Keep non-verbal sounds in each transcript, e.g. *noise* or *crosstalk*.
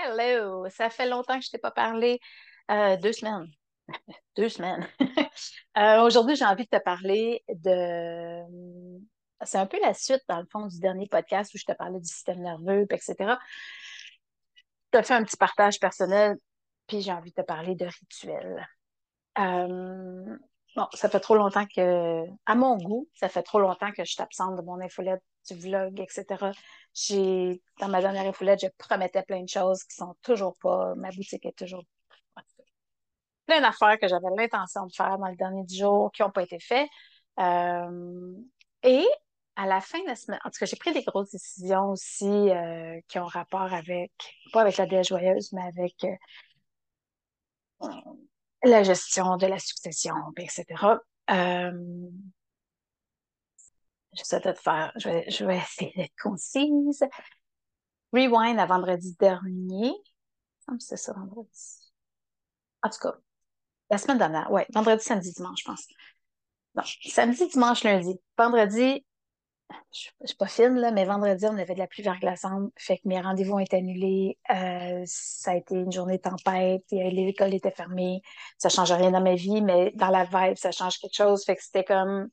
Hello! Ça fait longtemps que je ne t'ai pas parlé. Euh, deux semaines. *laughs* deux semaines. *laughs* Euh, aujourd'hui, j'ai envie de te parler de. C'est un peu la suite, dans le fond, du dernier podcast où je te parlais du système nerveux, etc. Je te fais un petit partage personnel, puis j'ai envie de te parler de rituels. Euh, bon, ça fait trop longtemps que, à mon goût, ça fait trop longtemps que je suis absente de mon infolette, du vlog, etc. J'ai, dans ma dernière infolette, je promettais plein de choses qui sont toujours pas, ma boutique est toujours plein d'affaires que j'avais l'intention de faire dans le dernier jours qui n'ont pas été faites. Euh, et à la fin de la semaine, en tout cas, j'ai pris des grosses décisions aussi euh, qui ont rapport avec, pas avec la déesse joyeuse, mais avec euh, la gestion de la succession, etc. J'essaie de faire, je vais, je vais essayer d'être concise. Rewind à vendredi dernier. C'est ça, vendredi. En tout cas, la semaine dernière, ouais, vendredi, samedi, dimanche, je pense. Non, samedi, dimanche, lundi. Vendredi, je ne suis pas fine, là, mais vendredi, on avait de la pluie verglaçante, fait que mes rendez-vous ont été annulés. Euh, ça a été une journée tempête, l'école était fermée. Ça ne change rien dans ma vie, mais dans la vibe, ça change quelque chose. Fait que c'était comme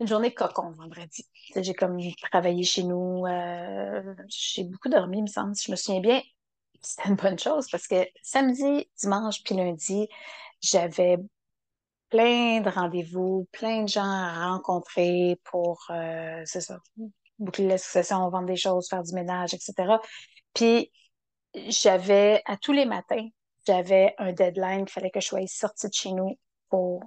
une journée cocon vendredi. J'ai comme travaillé chez nous. Euh, j'ai beaucoup dormi, il me semble, si je me souviens bien. C'était une bonne chose parce que samedi, dimanche puis lundi, j'avais plein de rendez-vous, plein de gens à rencontrer pour, euh, c'est ça, boucler la succession, vendre des choses, faire du ménage, etc. Puis j'avais, à tous les matins, j'avais un deadline qu'il fallait que je sois sortie de chez nous pour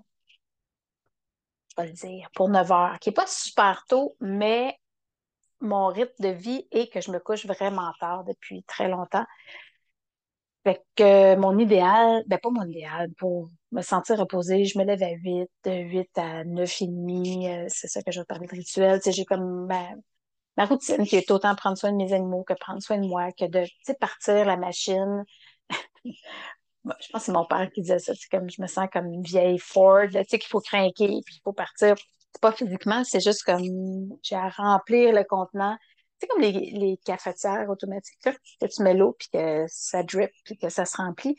je vais le dire, pour 9 heures, qui n'est pas super tôt, mais mon rythme de vie est que je me couche vraiment tard depuis très longtemps. Fait que mon idéal, ben pas mon idéal, pour me sentir reposée, je me lève à 8, de 8 à 9 et demi, euh, c'est ça que je parler de rituel. J'ai comme ma, ma, routine qui est autant prendre soin de mes animaux que prendre soin de moi, que de partir la machine. Je pense que c'est mon père qui disait ça. C'est comme je me sens comme une vieille Ford, tu sais, qu'il faut craquer, puis il faut partir. C'est pas physiquement, c'est juste comme j'ai à remplir le contenant. C'est comme les, les cafetières automatiques, que tu mets l'eau, puis que ça drip, puis que ça se remplit.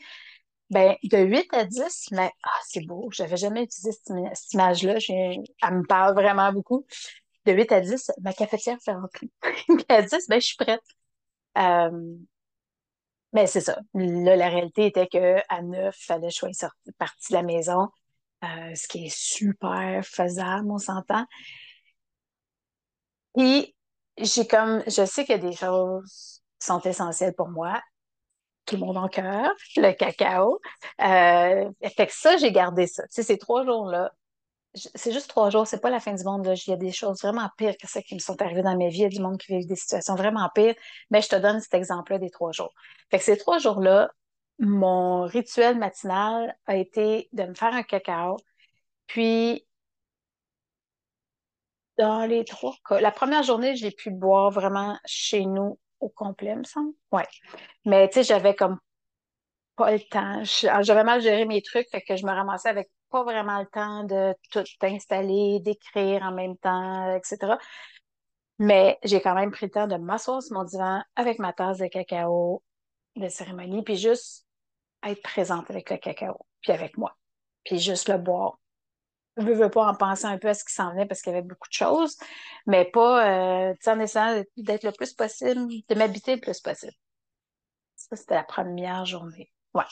Ben, de 8 à 10, mais ah, c'est beau. J'avais jamais utilisé cette, image-là. Elle me parle vraiment beaucoup. De 8 à 10, ma cafetière s'est remplie. puis *laughs* à 10, ben, je suis prête. Euh, mais c'est ça. Là, la réalité était qu'à 9, il fallait choisir partie de la maison, euh, ce qui est super faisable, on s'entend. Puis, j'ai comme, je sais qu'il y a des choses qui sont essentielles pour moi. Tout le monde en cœur, le cacao. Euh, fait que ça, j'ai gardé ça. Tu sais, ces trois jours-là, c'est juste trois jours, c'est pas la fin du monde. Il y a des choses vraiment pires que ça qui me sont arrivées dans ma vie. Il y a du monde qui vit des situations vraiment pires. Mais je te donne cet exemple-là des trois jours. Fait que ces trois jours-là, mon rituel matinal a été de me faire un cacao. Puis, dans les trois cas, la première journée, j'ai pu boire vraiment chez nous au complet, me semble. Ouais. Mais tu sais, j'avais comme pas le temps. J'avais mal géré mes trucs, fait que je me ramassais avec pas vraiment le temps de tout installer, d'écrire en même temps, etc. Mais j'ai quand même pris le temps de m'asseoir sur mon divan avec ma tasse de cacao de cérémonie, puis juste être présente avec le cacao, puis avec moi, puis juste le boire. Je ne veux pas en penser un peu à ce qui s'en venait parce qu'il y avait beaucoup de choses, mais pas, euh, en essayant d'être le plus possible, de m'habiter le plus possible. Ça, c'était la première journée. Ouais.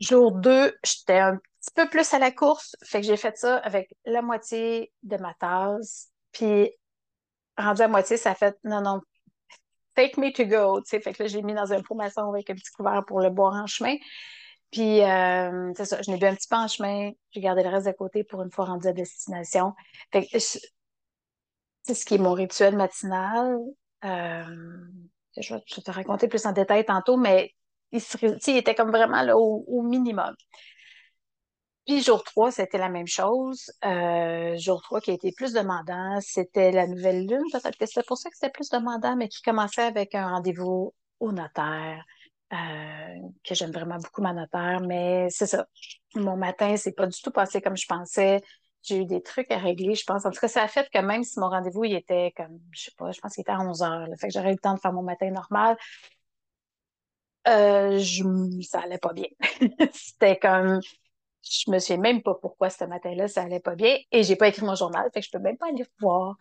Jour 2, j'étais un petit peu plus à la course. Fait que j'ai fait ça avec la moitié de ma tasse. Puis, rendu à moitié, ça a fait non, non, take me to go. Tu sais, fait que là, j'ai mis dans un pot maçon avec un petit couvert pour le boire en chemin. Puis, euh, c'est ça, je l'ai bu un petit peu en chemin. J'ai gardé le reste de côté pour une fois rendu à destination. Fait que c'est ce qui est mon rituel matinal. Euh, je vais te raconter plus en détail tantôt, mais il, était comme vraiment là, au, minimum. Puis jour 3, c'était la même chose. Euh, jour 3 qui a été plus demandant, c'était la nouvelle lune. Peut-être que c'était pour ça que c'était plus demandant, mais qui commençait avec un rendez-vous au notaire. Euh, que j'aime vraiment beaucoup ma notaire, mais c'est ça. Mon matin, c'est pas du tout passé comme je pensais. J'ai eu des trucs à régler, je pense. En tout cas, ça a fait que même si mon rendez-vous, il était comme, je sais pas, je pense qu'il était à 11 heures. Fait que j'aurais eu le temps de faire mon matin normal Euh, je, ça allait pas bien. *laughs* C'était comme, je me souviens même pas pourquoi ce matin-là, ça allait pas bien. Et j'ai pas écrit mon journal, fait que je peux même pas aller voir.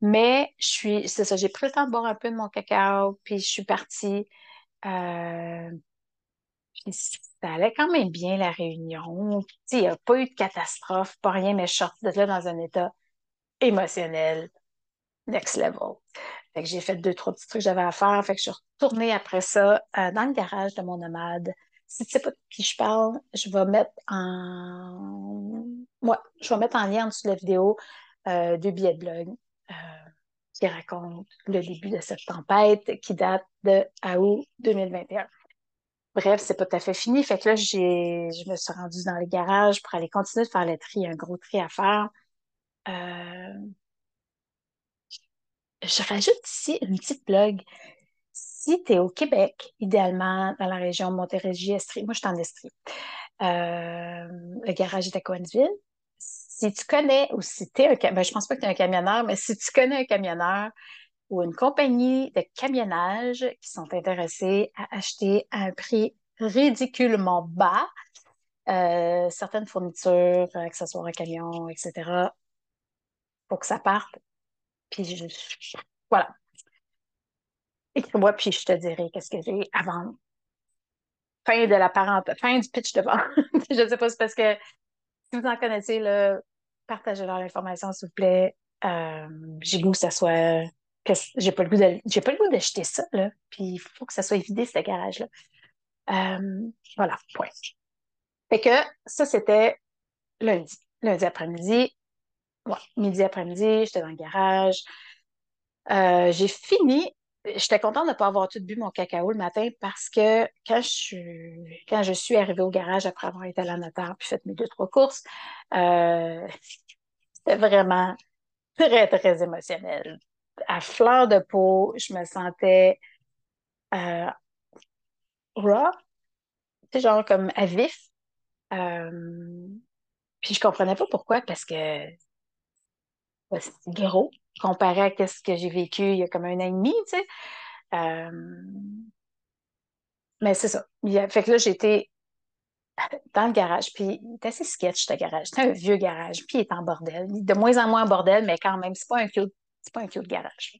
Mais je suis, c'est ça, j'ai pris le temps de boire un peu de mon cacao, puis je suis partie. Euh, ça allait quand même bien, la réunion. Il n'y a pas eu de catastrophe, pas rien, mais je sortie de là dans un état émotionnel next level. Fait que j'ai fait deux, trois petits trucs que j'avais à faire. Fait que je suis retournée après ça euh, dans le garage de mon nomade. Si tu sais pas de qui je parle, je vais mettre en... Je vais mettre en lien en dessous de la vidéo euh, deux billets de blog euh, qui racontent le début de cette tempête qui date de août 2021. Bref, c'est pas tout à fait fini. Fait que là, j'ai, je me suis rendue dans le garage pour aller continuer de faire le tri, un gros tri à faire. Euh, je rajoute ici une petite blog. Si tu es au Québec, idéalement dans la région Montérégie-Estrie, moi je suis en Estrie, euh, le garage est à Coinsville. Si tu connais, ou si tu es un, ben, je pense pas que tu es un camionneur, mais si tu connais un camionneur ou une compagnie de camionnage qui sont intéressés à acheter à un prix ridiculement bas euh, certaines fournitures, accessoires à camion, etc., pour que ça parte puis je, voilà. Écris-moi, puis je te dirai qu'est-ce que j'ai à vendre. Fin de la parenthèse, fin du pitch de vente. *laughs* je ne sais pas, c'est parce que si vous en connaissez, partagez-leur l'information, s'il vous plaît. Euh, j'ai le goût que ça soit. j'ai pas le goût de. J'ai pas le goût d'acheter ça, là. Puis il faut que ça soit vidé, ce garage-là. Euh, voilà, point. Fait que ça, c'était lundi. Lundi après-midi, ouais, midi après-midi, j'étais dans le garage. Euh, j'ai fini. J'étais contente de ne pas avoir tout bu mon cacao le matin parce que quand je suis, quand je suis arrivée au garage après avoir été à la notaire puis fait mes deux, trois courses, euh, *laughs* c'était vraiment très, très émotionnel. À fleur de peau, je me sentais euh, raw, genre comme à vif. Euh, puis je comprenais pas pourquoi, parce que c'est gros comparé à ce que j'ai vécu il y a comme un an et demi, tu sais. Euh, mais c'est ça. Fait que là, j'étais dans le garage, puis il assez sketch, ce garage. C'était un vieux garage, puis il est en bordel. De moins en moins en bordel, mais quand même, c'est pas un cute, c'est pas un cute garage.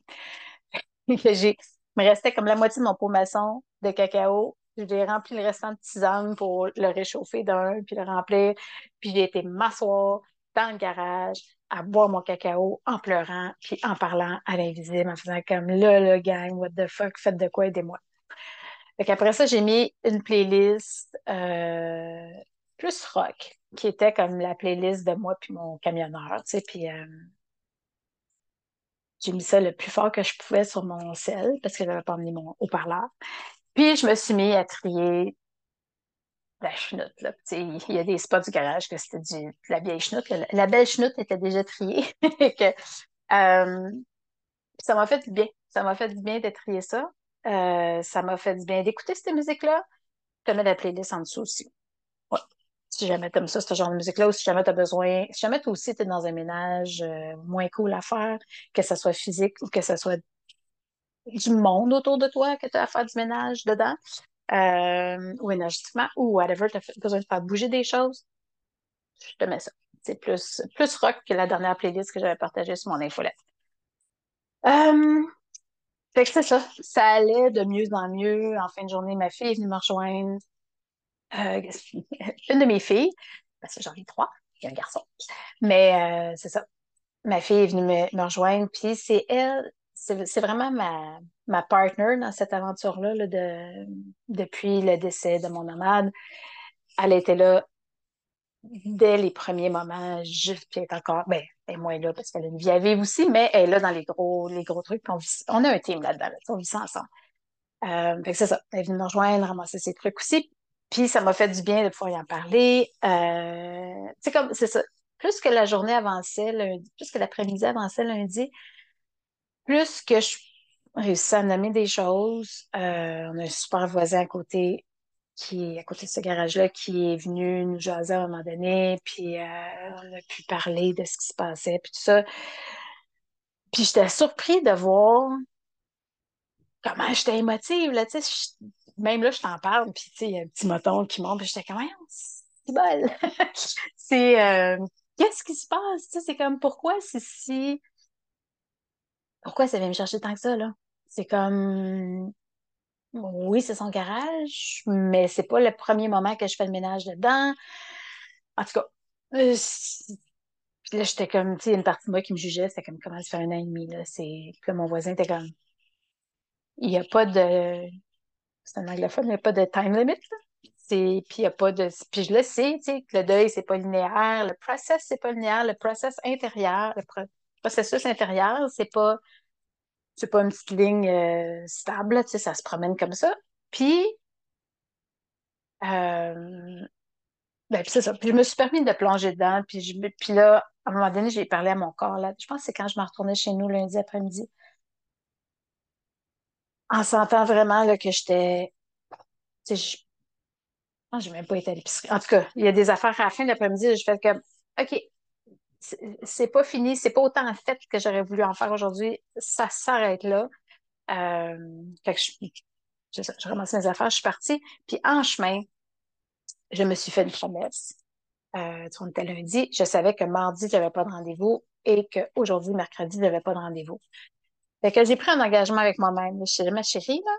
*laughs* j'ai, il me restait comme la moitié de mon pot maçon de cacao. J'ai rempli le restant de tisane pour le réchauffer d'un, puis le remplir. Puis j'ai été m'asseoir dans le garage à boire mon cacao en pleurant, puis en parlant à l'invisible, en faisant comme là, le gang, what the fuck, faites de quoi, aidez-moi. Après ça, j'ai mis une playlist euh, plus rock, qui était comme la playlist de moi puis mon camionneur, tu sais, puis euh, j'ai mis ça le plus fort que je pouvais sur mon sel, parce que j'avais pas mis mon haut-parleur. Puis je me suis mis à trier la chenoute. Là. Il y a des spots du garage que c'était de la vieille chenoute. La, belle chenoute était déjà triée. *laughs* que, euh, ça m'a fait du bien. Ça m'a fait du bien de trier ça. Euh, ça m'a fait du bien d'écouter cette musique-là. Je te mets la playlist en dessous aussi. Ouais. Si jamais tu aimes ça, ce genre de musique-là, ou si jamais tu as besoin, si jamais toi aussi tu es dans un ménage euh, moins cool à faire, que ce soit physique ou que ce soit du monde autour de toi que tu as à faire du ménage dedans, euh, ou énergétiquement, ou whatever, tu as besoin de faire bouger des choses, je te mets ça. C'est plus, plus rock que la dernière playlist que j'avais partagée sur mon infolette. Euh, fait que c'est ça. Ça allait de mieux en mieux. En fin de journée, ma fille est venue me rejoindre. Euh, *laughs* une de mes filles, parce que j'en ai trois, il y a un garçon. Mais c'est ça. Ma fille est venue me, me rejoindre, puis c'est elle, c'est vraiment ma, ma partner dans cette aventure-là de, depuis le décès de mon nomade. Elle était là dès les premiers moments, juste, puis est encore, ben, elle est moins là parce qu'elle a une vie à vivre aussi, mais elle est là dans les gros, les gros trucs. On, on, a un team là-dedans, on vit ça ensemble. Euh, c'est ça, elle est venue nous rejoindre, ramasser ses trucs aussi. Puis ça m'a fait du bien de pouvoir y en parler. Euh, c'est comme, c'est ça. Plus que la journée avançait lundi, plus que l'après-midi avançait lundi, plus que je réussi à nommer des choses. Euh, on a un super voisin à côté qui est à côté de ce garage-là qui est venu nous jaser à un moment donné, puis euh, on a pu parler de ce qui se passait, puis tout ça. Puis j'étais surpris de voir comment j'étais émotive, là, même là, je t'en parle, puis il y a un petit moton qui monte, puis j'étais comme, c'est bol! *laughs* c'est, euh, qu'est-ce qui se passe? C'est comme, pourquoi c'est si... Pourquoi ça vient me chercher tant que ça, là? C'est comme, oui, c'est son garage, mais c'est pas le premier moment que je fais le ménage dedans. En tout cas, euh, puis là, j'étais comme, tu sais, une partie de moi qui me jugeait, c'était comme, comment ça fait un an et demi, là? C'est, que mon voisin était comme, il n'y a pas de, c'est un anglophone, il n'y a pas de time limit, là. Puis a pas de, puis je le sais, tu sais, le deuil, c'est pas linéaire, le process, c'est pas linéaire, le process intérieur, processus intérieur, c'est pas, c'est pas une petite ligne euh, stable, tu sais, ça se promène comme ça. Puis, euh, ben, c'est ça. Puis je me suis permis de plonger dedans. Puis, je, puis là, à un moment donné, j'ai parlé à mon corps. Là. Je pense que c'est quand je me retournais chez nous lundi après-midi. En sentant vraiment là, que j'étais. Tu sais, je n'ai même pas été à l'épicerie. En tout cas, il y a des affaires à la fin de l'après-midi. Je fais comme OK, c'est pas fini, c'est pas autant fait que j'aurais voulu en faire aujourd'hui. Ça s'arrête là. Euh, je, je, mes affaires, je suis partie. Puis en chemin, je me suis fait une promesse. Euh, on était lundi, je savais que mardi, je n'avais pas de rendez-vous et qu'aujourd'hui, mercredi, je n'avais pas de rendez-vous. Fait que j'ai pris un engagement avec moi-même. Suis ma chérie, là,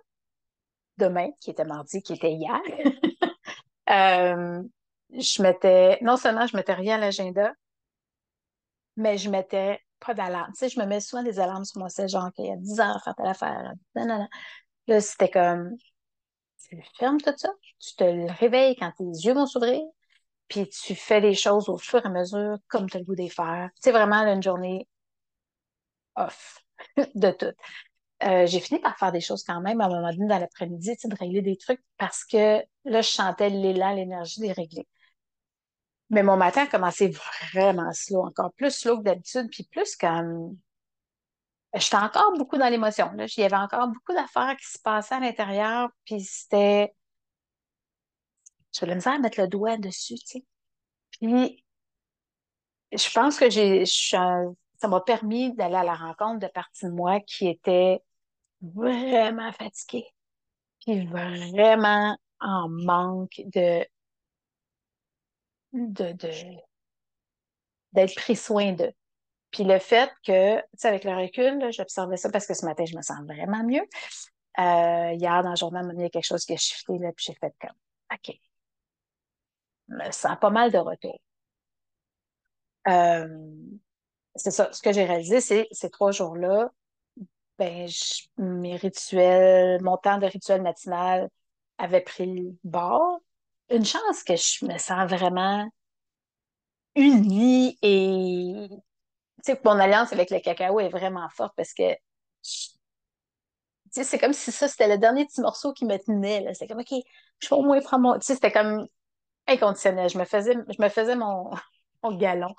demain, qui était mardi, qui était hier, *laughs* euh, je mettais, non seulement je mettais rien à l'agenda, mais je mettais pas d'alarme. Tu sais, je me mets souvent des alarmes sur mon site, genre qu'il y a 10 heures faire telle affaire. Là, c'était comme, tu fermes tout ça, tu te réveilles quand tes yeux vont s'ouvrir, puis tu fais les choses au fur et à mesure comme tu as le goût les faire. C'est vraiment une journée off *laughs* de tout. Euh, j'ai fini par faire des choses quand même à un moment donné dans l'après-midi, de régler des trucs parce que là, je sentais l'élan, l'énergie des régler. Mais mon matin a commencé vraiment slow, encore plus slow que d'habitude, puis plus comme j'étais encore beaucoup dans l'émotion. Il y avait encore beaucoup d'affaires qui se passaient à l'intérieur, puis c'était. Je me misère à mettre le doigt dessus, tu sais. Puis, je pense que j'ai, ça m'a permis d'aller à la rencontre de parties de moi qui étaient vraiment fatiguées, puis vraiment en manque de, de, d'être pris soin d'eux. Puis le fait que, tu sais, avec le recul, j'observais ça parce que ce matin, je me sens vraiment mieux. Euh, hier, dans le journal, il y a quelque chose qui a shifté, là, puis j'ai fait comme, OK, je me sens pas mal de retour. Euh, c'est ça, ce que j'ai réalisé, c'est ces trois jours-là, ben, mes rituels, mon temps de rituel matinal avait pris le bord. Une chance que je me sens vraiment unie et tu sais, mon alliance avec le cacao est vraiment forte parce que c'est comme si ça, c'était le dernier petit morceau qui me tenait. C'est comme, OK, je vais au moins prendre mon. Tu sais, c'était comme inconditionnel. Je me faisais, je me faisais mon, *laughs* mon galon.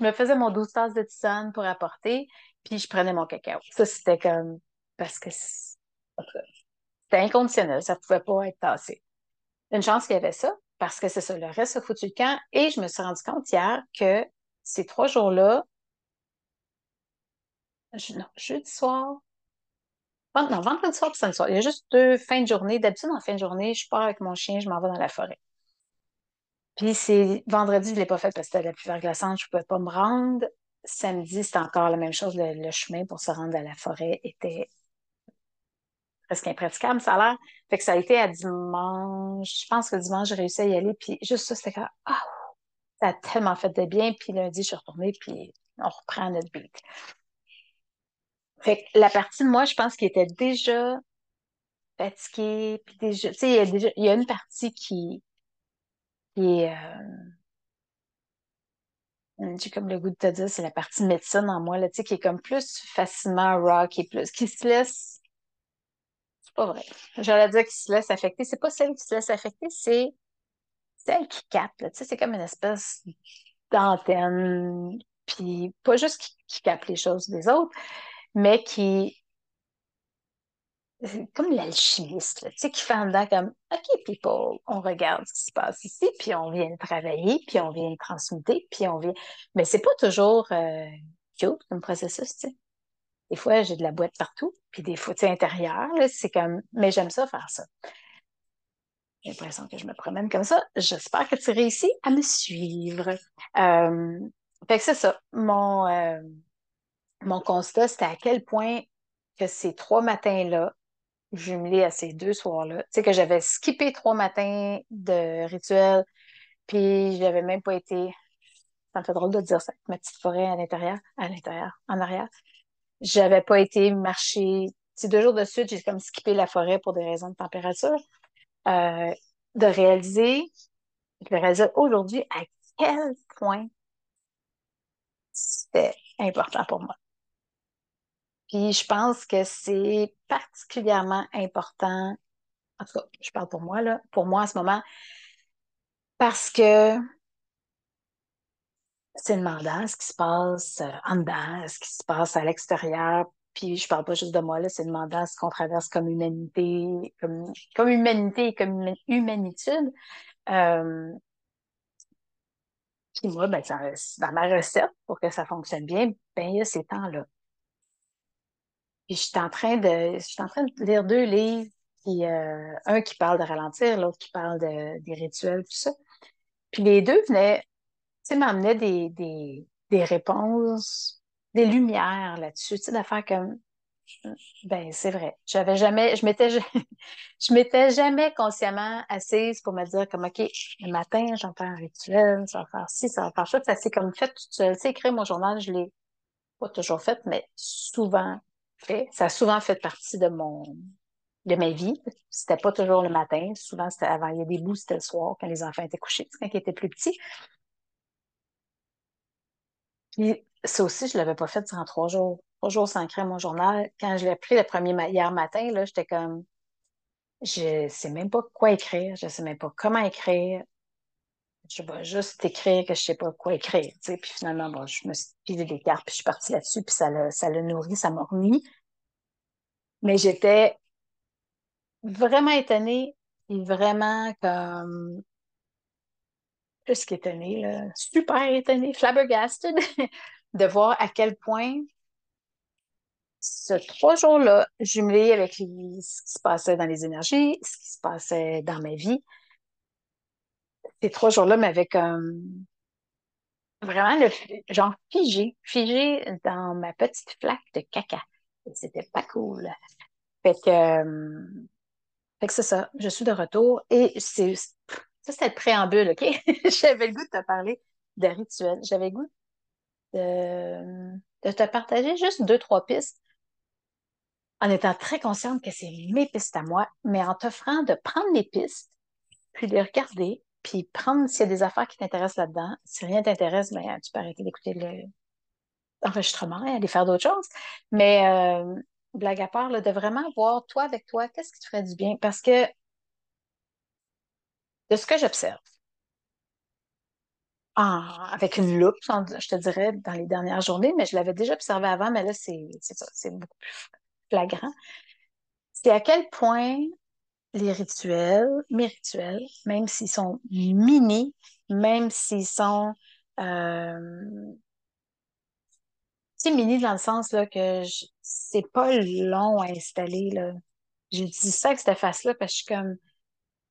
Je me faisais mon 12 tasses de tisane pour apporter, puis je prenais mon cacao. Ça, c'était comme. Parce que c'était inconditionnel. Ça ne pouvait pas être tassé. Une chance qu'il y avait ça, parce que c'est ça, le reste a foutu le camp. Et je me suis rendu compte hier que ces trois jours-là, non, jeudi soir. Non, vendredi soir et samedi soir. Il y a juste deux fins de journée. D'habitude, en fin de journée, je pars avec mon chien, je m'en vais dans la forêt. Puis c'est vendredi, je ne l'ai pas fait parce que c'était la pluie verglaçante, je ne pouvais pas me rendre. Samedi, c'était encore la même chose. Le, chemin pour se rendre à la forêt était presque impraticable, ça a l'air. Fait que ça a été à dimanche. Je pense que dimanche, j'ai réussi à y aller. Puis juste ça, c'était comme, ah, ça a tellement fait de bien. Puis lundi, je suis retournée, puis on reprend notre beat. Fait que la partie de moi, je pense qu'il était déjà fatiguée, puis déjà, tu sais, il y y a une partie qui, qui est, euh, j'ai comme le goût de te dire, c'est la partie médecine en moi, là, tu sais, qui est comme plus facilement rock, qui est plus, qui se laisse, pas vrai, j'allais dire qui se laisse affecter, c'est pas celle qui se laisse affecter, c'est celle qui capte, tu sais, c'est comme une espèce d'antenne, puis pas juste qui, capte les choses des autres, mais qui comme l'alchimiste, tu sais, qui fait en dedans comme OK, people, on regarde ce qui se passe ici, puis on vient travailler, puis on vient transmuter, puis on vient. Mais c'est pas toujours euh, cute comme processus, tu sais. Des fois, j'ai de la boîte partout, puis des fois, tu sais, intérieur, c'est comme. Mais j'aime ça faire ça. J'ai l'impression que je me promène comme ça. J'espère que tu réussis à me suivre. Euh, fait que c'est ça. Mon, euh, mon constat, c'était à quel point que ces trois matins-là, jumelés à ces deux soirs-là, tu sais, que j'avais skippé trois matins de rituel, puis j'avais même pas été, ça me fait drôle de dire ça, ma petite forêt à l'intérieur, à l'intérieur, en arrière. J'avais pas été marcher, ces deux jours de suite, j'ai comme skippé la forêt pour des raisons de température. Euh, de réaliser, de réaliser aujourd'hui à quel point c'était important pour moi. Puis je pense que c'est particulièrement important, en tout cas, je parle pour moi, là, pour moi en ce moment, parce que c'est demandant ce qui se passe euh, en dedans, ce qui se passe à l'extérieur. Puis je parle pas juste de moi, là, c'est demandant ce qu'on traverse comme humanité, comme, comme humanité et comme humanitude. Euh, puis moi, ben, dans ma recette, pour que ça fonctionne bien, ben, il y a ces temps-là. Puis je suis en train de, je suis en train de lire deux livres, puis, euh, un qui parle de ralentir, l'autre qui parle de, des rituels, tout ça. Puis les deux venaient, sais, m'amenaient des, des, des réponses, des lumières là-dessus, tu sais, d'affaires comme, ben, c'est vrai. J'avais jamais, je m'étais, *laughs* je m'étais jamais consciemment assise pour me dire comme, OK, le matin, j'en fais un rituel, ça va faire ci, ça va faire ça. Ça s'est comme fait tout seul. Tu sais, écrire mon journal, je l'ai pas toujours fait, mais souvent fait. Ça a souvent fait partie de mon, de ma vie. C'était pas toujours le matin. Souvent, c'était avant. Il y a des bouts, c'était le soir, quand les enfants étaient couchés, quand ils étaient plus petits. Puis, ça aussi, je l'avais pas fait durant trois jours. Trois jours sans écrire mon journal. Quand je l'ai pris le premier hier matin, là, j'étais comme, je sais même pas quoi écrire. Je sais même pas comment écrire. Je vais juste écrire que je sais pas quoi écrire, tu. Puis finalement, bon, je me suis pilé des cartes, puis je suis partie là-dessus, puis ça l'a, ça l'a nourri, ça m'a remis. Mais j'étais vraiment étonnée et vraiment comme plus qu'étonnée, là, super étonnée, flabbergasted *laughs* de voir à quel point ce trois jours-là, jumelé avec ce qui se passait dans les énergies, ce qui se passait dans ma vie, ces trois jours-là m'avaient comme vraiment le genre figé, figé dans ma petite flaque de caca. C'était pas cool. Fait que, euh, fait que c'est ça, je suis de retour et c'est ça, c'était le préambule, OK? *laughs* J'avais le goût de te parler de rituels. J'avais le goût de, de te partager juste deux, trois pistes en étant très consciente que c'est mes pistes à moi, mais en t'offrant de prendre mes pistes, puis les regarder, puis prendre s'il y a des affaires qui t'intéressent là-dedans. Si rien t'intéresse, ben, tu peux arrêter d'écouter l'enregistrement et aller faire d'autres choses. Mais euh, blague à part, là, de vraiment voir toi avec toi, qu'est-ce qui te ferait du bien? Parce que de ce que j'observe, avec une loupe, je te dirais, dans les dernières journées, mais je l'avais déjà observé avant, mais là, c'est c'est beaucoup plus flagrant. C'est à quel point les rituels, mes rituels, même s'ils sont mini, même s'ils sont euh, mini dans le sens là, que c'est pas long à installer. J'ai dit ça avec cette face-là parce que je suis comme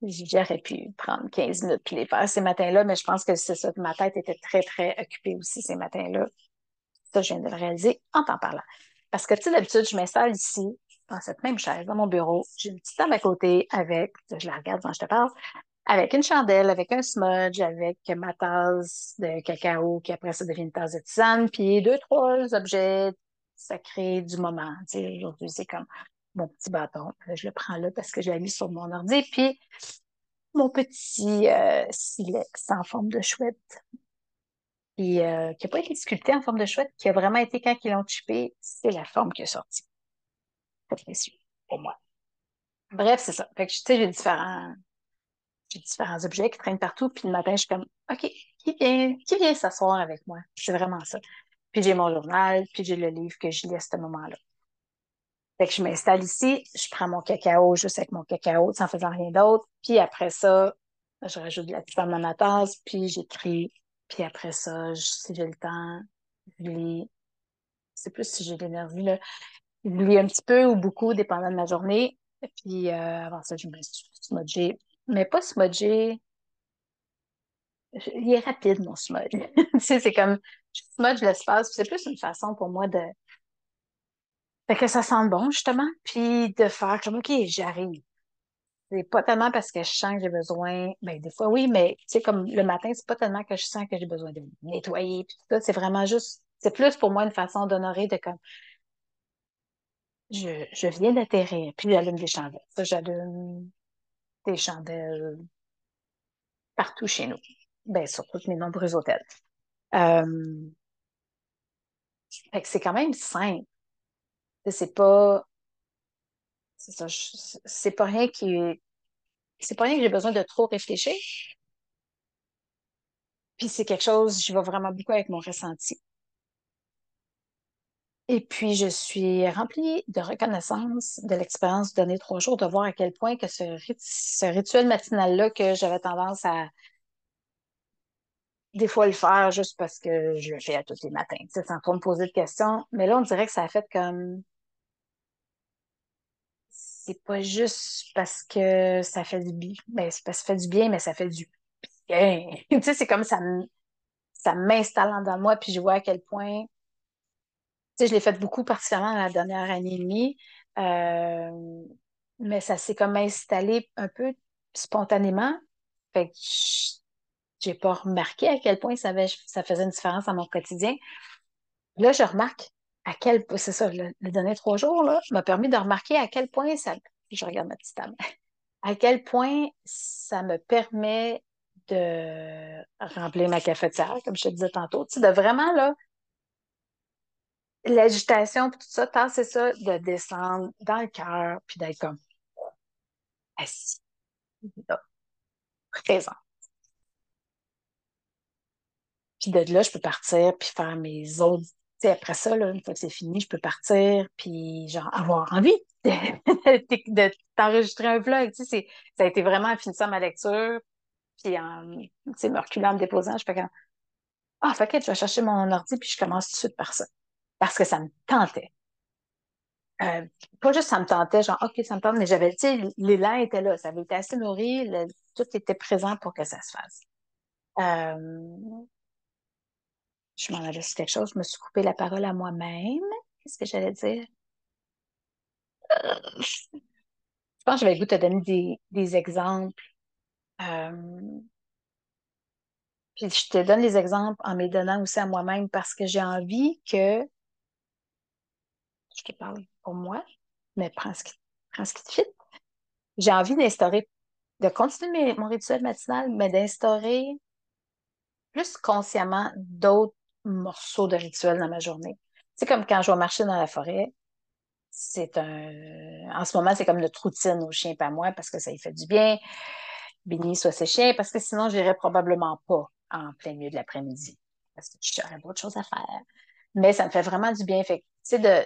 j'aurais pu prendre 15 minutes puis les faire ces matins-là, mais je pense que c'est ça. Ma tête était très, très occupée aussi ces matins-là. Ça, je viens de le réaliser en t'en parlant. Parce que, tu sais, d'habitude, je m'installe ici, dans cette même chaise, dans mon bureau. J'ai une petite table à côté avec, je la regarde quand je te parle, avec une chandelle, avec un smudge, avec ma tasse de cacao qui après ça devient une tasse de tisane, puis deux, trois objets sacrés du moment. Tu sais, aujourd'hui, c'est comme mon petit bâton. Je le prends là parce que je l'ai mis sur mon ordi. Puis mon petit euh, silex en forme de chouette. Puis euh, qui n'a pas été sculpté en forme de chouette, qui a vraiment été quand ils l'ont chipé, c'est la forme qui est sortie. Précieux pour moi. Bref, c'est ça. Fait que tu sais, j'ai différents j'ai différents objets qui traînent partout. Puis le matin, je suis comme OK, qui vient, qui vient s'asseoir avec moi? C'est vraiment ça. Puis j'ai mon journal, puis j'ai le livre que je lis à ce moment-là. Fait que je m'installe ici, je prends mon cacao juste avec mon cacao, sans faisant rien d'autre. Puis après ça, je rajoute de la petite à ma tasse, puis j'écris. Puis après ça, si j'ai le temps, je lis. C'est plus si j'ai l'énergie, là. Je lis un petit peu ou beaucoup, dépendant de ma journée. Puis euh, avant ça, je me smudgée mais pas smudger. Il est rapide, mon smudge. *laughs* tu sais, c'est comme, je smudge l'espace, c'est plus une façon pour moi de, fait que ça sent bon, justement, puis de faire comme, OK, j'arrive. C'est pas tellement parce que je sens que j'ai besoin, ben des fois oui, mais tu sais, comme le matin, c'est pas tellement que je sens que j'ai besoin de nettoyer, puis tout ça, c'est vraiment juste, c'est plus pour moi une façon d'honorer de comme, je, je viens d'atterrir, puis j'allume des chandelles. Ça, j'allume des chandelles partout chez nous. Ben, sur tous mes nombreux hôtels. Euh, fait que c'est quand même simple. C'est pas, c'est ça, c'est pas rien qui, c'est pas rien que j'ai besoin de trop réfléchir. Puis c'est quelque chose, je vais vraiment beaucoup avec mon ressenti. Et puis, je suis remplie de reconnaissance de l'expérience de donner trois jours, de voir à quel point que ce, ce rituel matinal-là que j'avais tendance à des fois le faire juste parce que je le fais à tous les matins, sans trop me poser de questions. Mais là, on dirait que ça a fait comme c'est pas juste parce que ça fait du bien. C'est parce que ça fait du bien, mais ça fait du bien. *laughs* tu sais, c'est comme ça, ça m'installe dans moi, puis je vois à quel point. Tu sais, je l'ai fait beaucoup, particulièrement dans la dernière année et demie. Euh, mais ça s'est comme installé un peu spontanément. Fait que j'ai pas remarqué à quel point ça, ça faisait une différence dans mon quotidien. Là, je remarque à quel point, c'est ça, le, dernier trois jours, là, m'a permis de remarquer à quel point ça, je regarde ma petite table, à quel point ça me permet de remplir ma cafetière, comme je te disais tantôt, tu sais, de vraiment, là, l'agitation, tout ça, c'est ça, de descendre dans le cœur, puis d'être comme assis, présent. Puis de là, je peux partir, puis faire mes autres après ça, là, une fois que c'est fini, je peux partir, puis genre avoir envie *laughs* de, t'enregistrer un vlog. Tu sais, ça a été vraiment en finissant ma lecture, puis en me reculant, en me déposant, je fais comme Ah, fait je vais chercher mon ordi, puis je commence tout de suite par ça. Parce que ça me tentait. Euh, pas juste ça me tentait, genre, OK, ça me tente, mais j'avais, tu sais, l'élan était là, ça avait été assez nourri, tout était présent pour que ça se fasse. Euh, je m'en sur quelque chose, je me suis coupé la parole à moi-même. Qu'est-ce que j'allais dire? Euh, je pense que je vais vous te donner des, exemples. Euh, puis je te donne les exemples en me donnant aussi à moi-même parce que j'ai envie que je te parle pour moi, mais prends ce qui, prends ce qui te fit. J'ai envie d'instaurer, de continuer mon rituel matinal, mais d'instaurer plus consciemment d'autres morceau de rituel dans ma journée. C'est comme quand je vais marcher dans la forêt, c'est un. En ce moment, c'est comme notre routine au chien pas moi parce que ça lui fait du bien. Béni soit ses chiens, parce que sinon, je n'irais probablement pas en plein milieu de l'après-midi. Parce que j'aurais d'autres choses à faire. Mais ça me fait vraiment du bien. Fait tu de,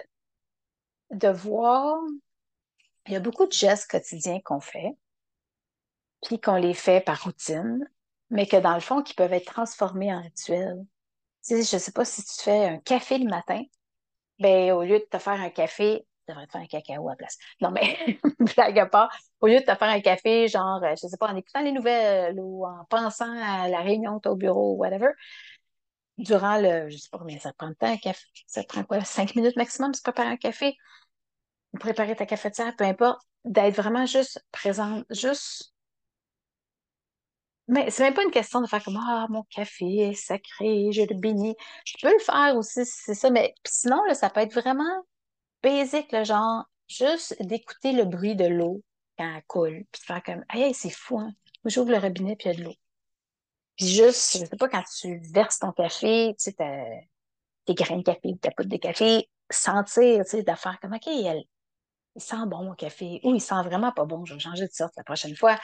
de voir, il y a beaucoup de gestes quotidiens qu'on fait, puis qu'on les fait par routine, mais que dans le fond, qui peuvent être transformés en rituels. Sais, je sais pas si tu fais un café le matin, ben au lieu de te faire un café, tu devrais te faire un cacao à la place. Non, mais *laughs* blague à part, au lieu de te faire un café, genre, euh, je sais pas, en écoutant les nouvelles ou en pensant à la réunion que tu au bureau ou whatever, durant le, je sais pas combien ça prend de temps, un café, ça prend quoi, cinq minutes maximum de préparer un café, préparer ta cafetière, peu importe, d'être vraiment juste présente, juste mais c'est même pas une question de faire comme Ah, mon café est sacré, je le bénis. Je peux le faire aussi, c'est ça, mais sinon, là, ça peut être vraiment basique, le genre juste d'écouter le bruit de l'eau quand elle coule, puis de faire comme Hey, c'est fou, hein? J'ouvre le robinet, puis il y a de l'eau. Puis juste, je sais pas, quand tu verses ton café, tu sais, tes grains de café, ta poudre de café, sentir, tu sais, de faire comme OK, elle, il sent bon mon café, ou il sent vraiment pas bon, je vais changer de sorte la prochaine fois.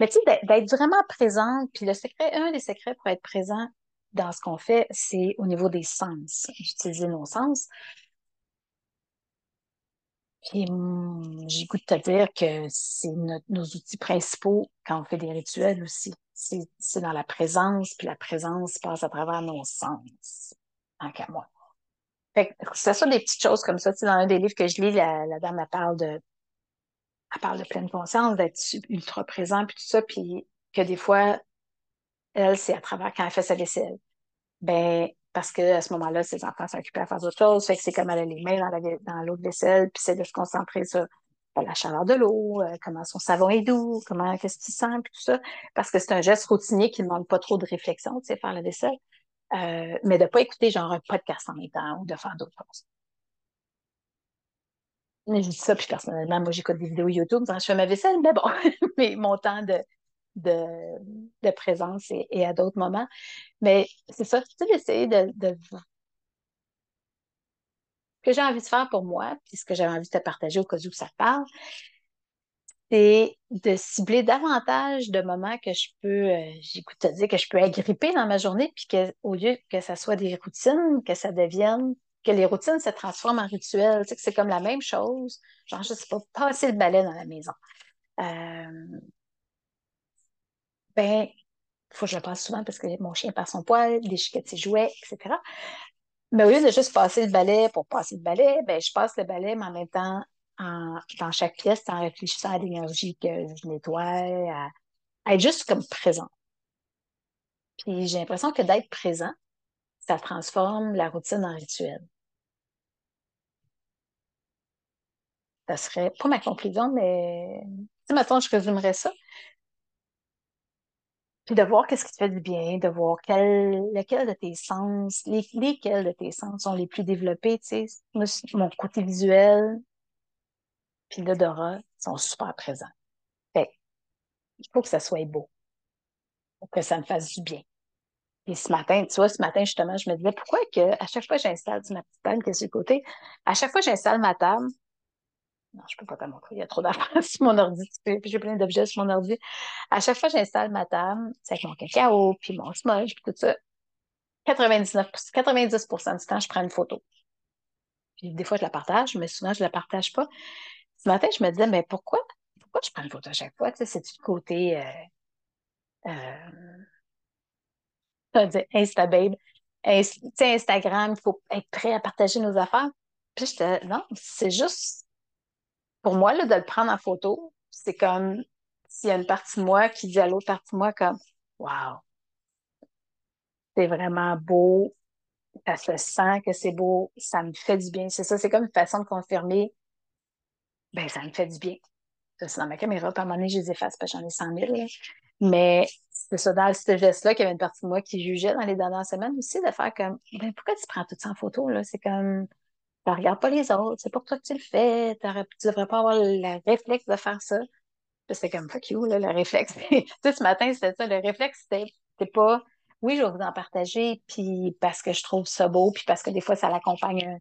Mais tu sais, d'être vraiment présente, puis le secret, un des secrets pour être présent dans ce qu'on fait, c'est au niveau des sens, utiliser nos sens. Puis hum, j'ai goût de te dire que c'est nos outils principaux quand on fait des rituels aussi. C'est dans la présence, puis la présence passe à travers nos sens, en qu'à moi. Fait que c'est ça des petites choses comme ça. Tu sais, dans un des livres que je lis, la, dame elle parle de elle parle de pleine conscience, d'être ultra présent, puis tout ça, puis que des fois, elle, c'est à travers quand elle fait sa vaisselle. Ben, parce qu'à ce moment-là, ses enfants occupés à faire d'autres choses, fait que c'est comme elle a les mains dans, l'eau de vaisselle, puis c'est de se concentrer sur ben, la chaleur de l'eau, euh, comment son savon est doux, comment, qu'est-ce qu'il sent, puis tout ça, parce que c'est un geste routinier qui ne demande pas trop de réflexion, tu sais, faire la vaisselle, euh, mais de ne pas écouter genre un podcast en même temps ou de faire d'autres choses. Je dis ça, puis personnellement, moi, j'écoute des vidéos YouTube quand je fais ma vaisselle, mais bon, *laughs* mais mon temps de, de, présence et, à d'autres moments. Mais c'est ça, tu d'essayer de, de, que j'ai envie de faire pour moi, puis ce que j'avais envie de te partager au cas où ça te parle, c'est de cibler davantage de moments que je peux, euh, j'écoute te dire que je peux agripper dans ma journée, puis qu'au lieu que ça soit des routines, que ça devienne que les routines se transforment en rituels. Tu sais, que c'est comme la même chose. Genre, je sais pas, passer le balai dans la maison. Euh, ben, il faut que je le passe souvent parce que mon chien passe son poil, déchiquette ses jouets, etc. Mais au lieu de juste passer le balai pour passer le balai, ben, je passe le balai, mais en même temps, dans chaque pièce, en réfléchissant à l'énergie que je nettoie, à, être juste comme présent. Puis j'ai l'impression que d'être présent, ça transforme la routine en rituel. Ça serait pas ma conclusion, mais si maintenant je résumerais ça. Puis de voir qu'est-ce qui te fait du bien, de voir quel, lequel de tes sens, les, lesquels de tes sens sont les plus développés, tu sais. mon côté visuel, puis l'odorat sont super présents. Fait il faut que ça soit beau, pour que ça me fasse du bien. Et ce matin, tu vois, ce matin, justement, je me disais, pourquoi que à chaque fois que j'installe ma petite table qui est sur le côté, à chaque fois que j'installe ma table, non, je peux pas te montrer, il y a trop d'affaires *laughs* sur mon ordi, puis j'ai plein d'objets sur mon ordi. À chaque fois que j'installe ma table, c'est avec mon cacao, puis mon smudge, puis tout ça, 99, 90 du temps, je prends une photo. Puis des fois, je la partage, mais souvent, je la partage pas. Ce matin, je me disais, mais pourquoi, pourquoi je prends une photo à chaque fois? Tu sais, c'est du côté... Euh, euh, Instababe, Instagram, il faut être prêt à partager nos affaires. Puis je non, c'est juste, pour moi, là, de le prendre en photo, c'est comme s'il y a une partie de moi qui dit à l'autre partie de moi comme, wow, c'est vraiment beau, ça se sent que c'est beau, ça me fait du bien. C'est ça, c'est comme une façon de confirmer, ben, ça me fait du bien. C'est dans ma caméra, par un moment je les efface parce que j'en ai 100 000. Mais c'est ça, dans ce geste-là, qu'il y avait une partie de moi qui jugeait dans les dernières semaines aussi, de faire comme, ben, pourquoi tu prends tout ça en photo, là? C'est comme, tu regardes pas les autres, c'est pour toi que tu le fais, tu devrais pas avoir le réflexe de faire ça. c'est comme, fuck you, là, le réflexe. *laughs* tu sais, ce matin, c'était ça, le réflexe, c'était pas, oui, je vais vous en partager, puis parce que je trouve ça beau, puis parce que des fois, ça l'accompagne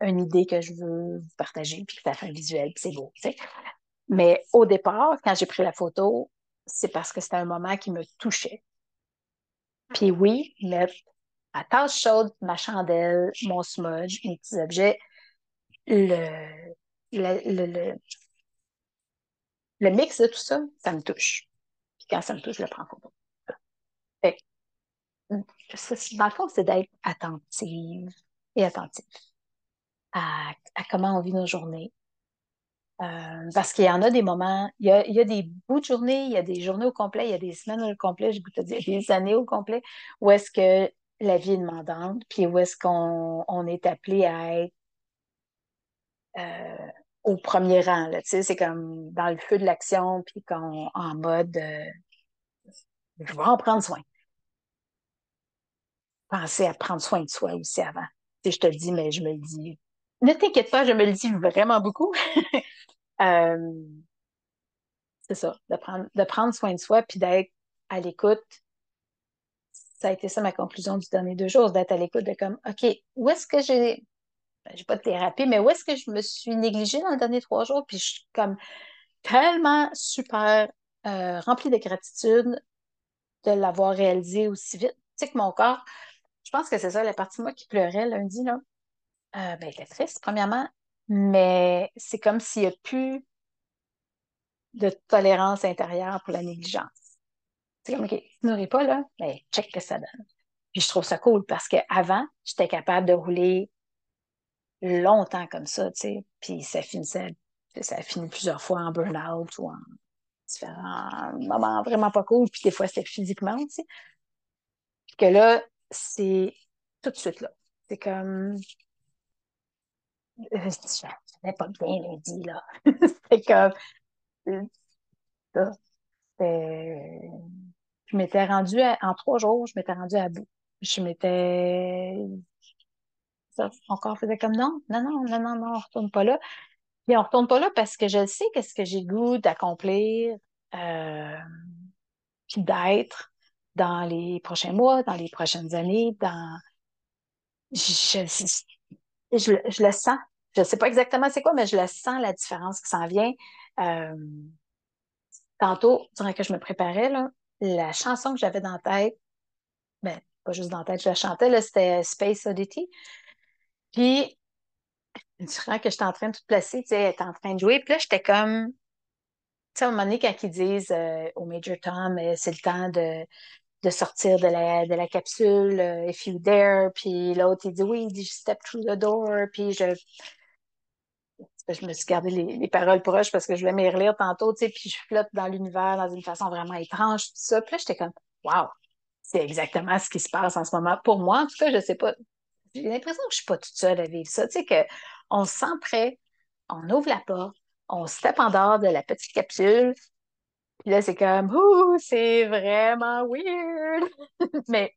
une idée que je veux partager, puis que ça fait un visuel, puis c'est beau, tu. Mais au départ, quand j'ai pris la photo, c'est parce que c'était un moment qui me touchait. Puis oui, mettre à tasse chaude ma chandelle, mon smudge, mes petits objets, le, le, le, mix de tout ça, ça me touche. Puis quand ça me touche, je le prends en photo. Fait, dans le fond, c'est d'être attentive et attentif à, comment on vit nos journées, euh, parce qu'il y en a des moments, il y a, des bouts de journée, il y a des journées au complet, il y a des semaines au complet, je peux dire des années au complet, où est-ce que la vie est demandante, puis où est-ce qu'on on est appelé à être euh, au premier rang. Là, c'est comme dans le feu de l'action, puis qu'on en mode euh, je vais en prendre soin. Penser à prendre soin de soi aussi avant. Tu sais, je te le dis, mais je me le dis. Ne t'inquiète pas, je me le dis vraiment beaucoup. *laughs* Euh, c'est ça, de prendre, de prendre soin de soi puis d'être à l'écoute. Ça a été ça ma conclusion du dernier deux jours, d'être à l'écoute de comme, OK, où est-ce que j'ai, ben, j'ai pas de thérapie, mais où est-ce que je me suis négligée dans les derniers trois jours? Puis je suis comme tellement super euh, remplie de gratitude de l'avoir réalisé aussi vite. Tu sais que mon corps, je pense que c'est ça, la partie de moi qui pleurait lundi, là. Euh, ben, elle était triste, premièrement, mais c'est comme s'il n'y a plus de tolérance intérieure pour la négligence. C'est comme, OK, tu nourris pas, là, mais check que ça donne. Puis je trouve ça cool parce qu'avant, j'étais capable de rouler longtemps comme ça, tu sais, puis ça finissait ça a fini plusieurs fois en burn-out ou en différents moments vraiment pas cool, puis des fois c'était physiquement aussi. Puis que là, c'est tout de suite là. C'est comme. Je n'ai pas bien lundi, là. *laughs* c'est comme. Ça. Je m'étais rendue en trois jours, je m'étais rendue à bout. Je m'étais. Ça, encore faisait comme non, non, non, non, non, non, on retourne pas là. Puis on retourne pas là parce que je sais qu'est-ce que j'ai goût d'accomplir, euh, puis d'être dans les prochains mois, dans les prochaines années, dans. Je, je, le sens. Je sais pas exactement c'est quoi, mais je le sens, la différence qui s'en vient. Euh, tantôt, durant que je me préparais, là, la chanson que j'avais dans la tête, ben, pas juste dans la tête, je la chantais, c'était Space Oddity. Puis, durant que j'étais en train de tout placer, tu sais, elle était en train de jouer, puis là, j'étais comme, tu sais, à un moment donné, quand ils disent euh, au Major Tom, euh, c'est le temps de, de sortir de la, de la capsule, euh, if you dare, puis l'autre, il dit oui, il dit step through the door, puis je, je me suis gardé les, paroles proches parce que je voulais m'y relire tantôt, tu sais, puis je flotte dans l'univers dans une façon vraiment étrange, tout ça. Puis là, j'étais comme, wow, c'est exactement ce qui se passe en ce moment. Pour moi, en tout cas, je sais pas. J'ai l'impression que je suis pas toute seule à vivre ça. Tu sais, qu'on se sent prêt, on ouvre la porte, on se tape en dehors de la petite capsule, puis là, c'est comme, ouh, c'est vraiment weird. *laughs* Mais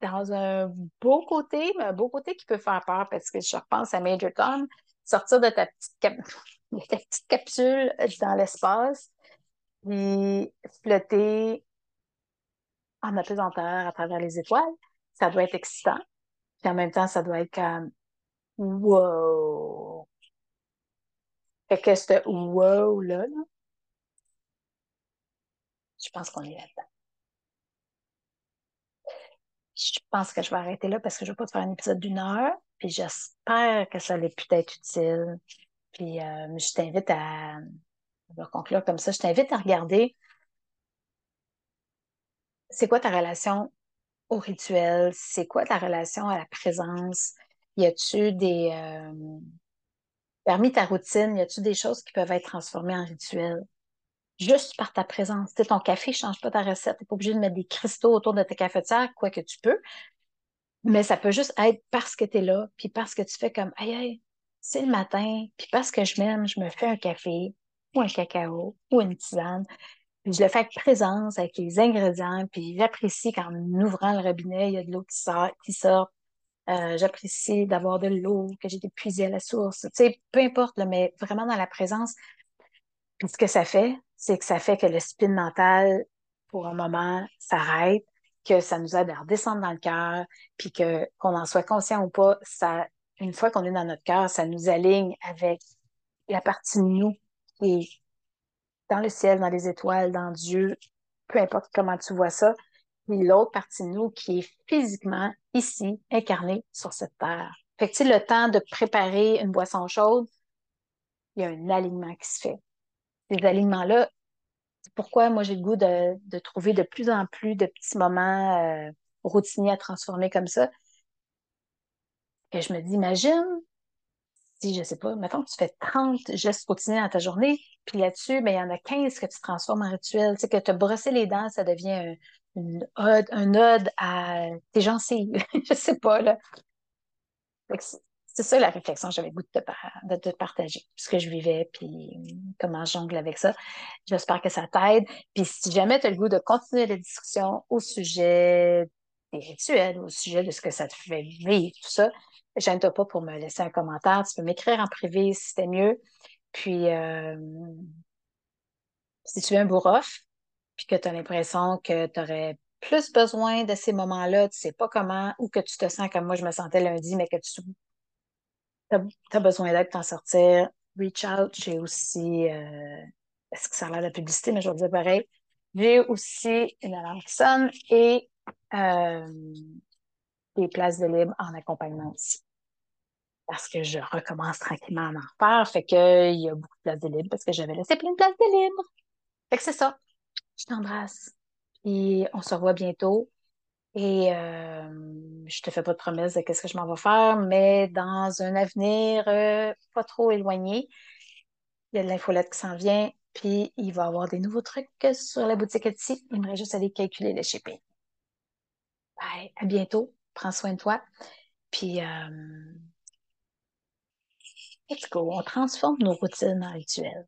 dans un beau côté, mais un beau côté qui peut faire peur parce que je repense à Major Tom, sortir de ta petite, *laughs* petite capsule dans l'espace, puis flotter en apesanteur à travers les étoiles, ça doit être excitant. Puis en même temps, ça doit être comme wow. Fait que ce wow-là, je pense qu'on est là-dedans. Je pense que je vais arrêter là parce que je ne veux pas te faire un épisode d'une heure. Puis j'espère que ça allait peut-être utile. Puis euh, je t'invite à, conclure comme ça, je t'invite à regarder c'est quoi ta relation au rituel, c'est quoi ta relation à la présence? Y a-tu des euh, parmi ta routine, y a-tu des choses qui peuvent être transformées en rituel? Juste par ta présence. Tu ton café ne change pas ta recette. Tu n'es pas obligé de mettre des cristaux autour de ta cafetière, quoi que tu peux. Mais ça peut juste être parce que tu es là, puis parce que tu fais comme, aïe, aïe, c'est le matin, puis parce que je m'aime, je me fais un café ou un cacao ou une tisane. Puis je le fais avec présence, avec les ingrédients, puis j'apprécie qu'en ouvrant le robinet, il y a de l'eau qui sort. Qui sort. Euh, j'apprécie d'avoir de l'eau, que j'ai épuisée à la source. Tu sais, peu importe, mais vraiment dans la présence. Ce que ça fait, c'est que ça fait que le spin mental, pour un moment, s'arrête que ça nous aide à redescendre dans le cœur, puis que qu'on en soit conscient ou pas, ça, une fois qu'on est dans notre cœur, ça nous aligne avec la partie de nous qui est dans le ciel, dans les étoiles, dans Dieu, peu importe comment tu vois ça, puis l'autre partie de nous qui est physiquement ici, incarnée sur cette terre. Fait que, le temps de préparer une boisson chaude, il y a un alignement qui se fait. Ces alignements-là, pourquoi moi j'ai le goût de, trouver de plus en plus de petits moments euh, routiniers à transformer comme ça. Et je me dis, imagine si, je sais pas, mettons que tu fais 30 gestes routiniers dans ta journée, puis là-dessus, ben, il y en a 15 que tu transformes en rituel. Tu sais, que te brosser les dents, ça devient un, une ode, un à tes gencives. *laughs* je sais pas, là c'est ça la réflexion que j'avais goût de te, partager, ce que je vivais, puis comment je jongle avec ça. J'espère que ça t'aide. Puis si jamais tu as le goût de continuer la discussion au sujet des rituels, au sujet de ce que ça te fait vivre, tout ça, gêne-toi pas pour me laisser un commentaire. Tu peux m'écrire en privé si c'était mieux. Puis, euh, si tu es un bourrof, puis que tu as l'impression que tu aurais plus besoin de ces moments-là, tu sais pas comment, ou que tu te sens comme moi je me sentais lundi, mais que tu tu as, besoin d'aide pour t'en sortir, reach out. J'ai aussi, euh, est-ce que ça a l'air de la publicité, mais je vais dire pareil. J'ai aussi une alarme qui sonne et euh, des places de libre en accompagnement aussi. Parce que je recommence tranquillement à en refaire. Fait qu'il y a beaucoup de places de libre parce que j'avais laissé plein de places de libre. Fait que c'est ça. Je t'embrasse. Et on se revoit bientôt. Et euh, je te fais pas de promesse de qu'est-ce que je m'en vais faire, mais dans un avenir pas trop éloigné, Il y a de l'infolette qui s'en vient, puis il va y avoir des nouveaux trucs sur la boutique Etsy. Il me juste aller calculer le shipping. Bye, à bientôt. Prends soin de toi. Puis, euh, let's go. On transforme nos routines en rituels.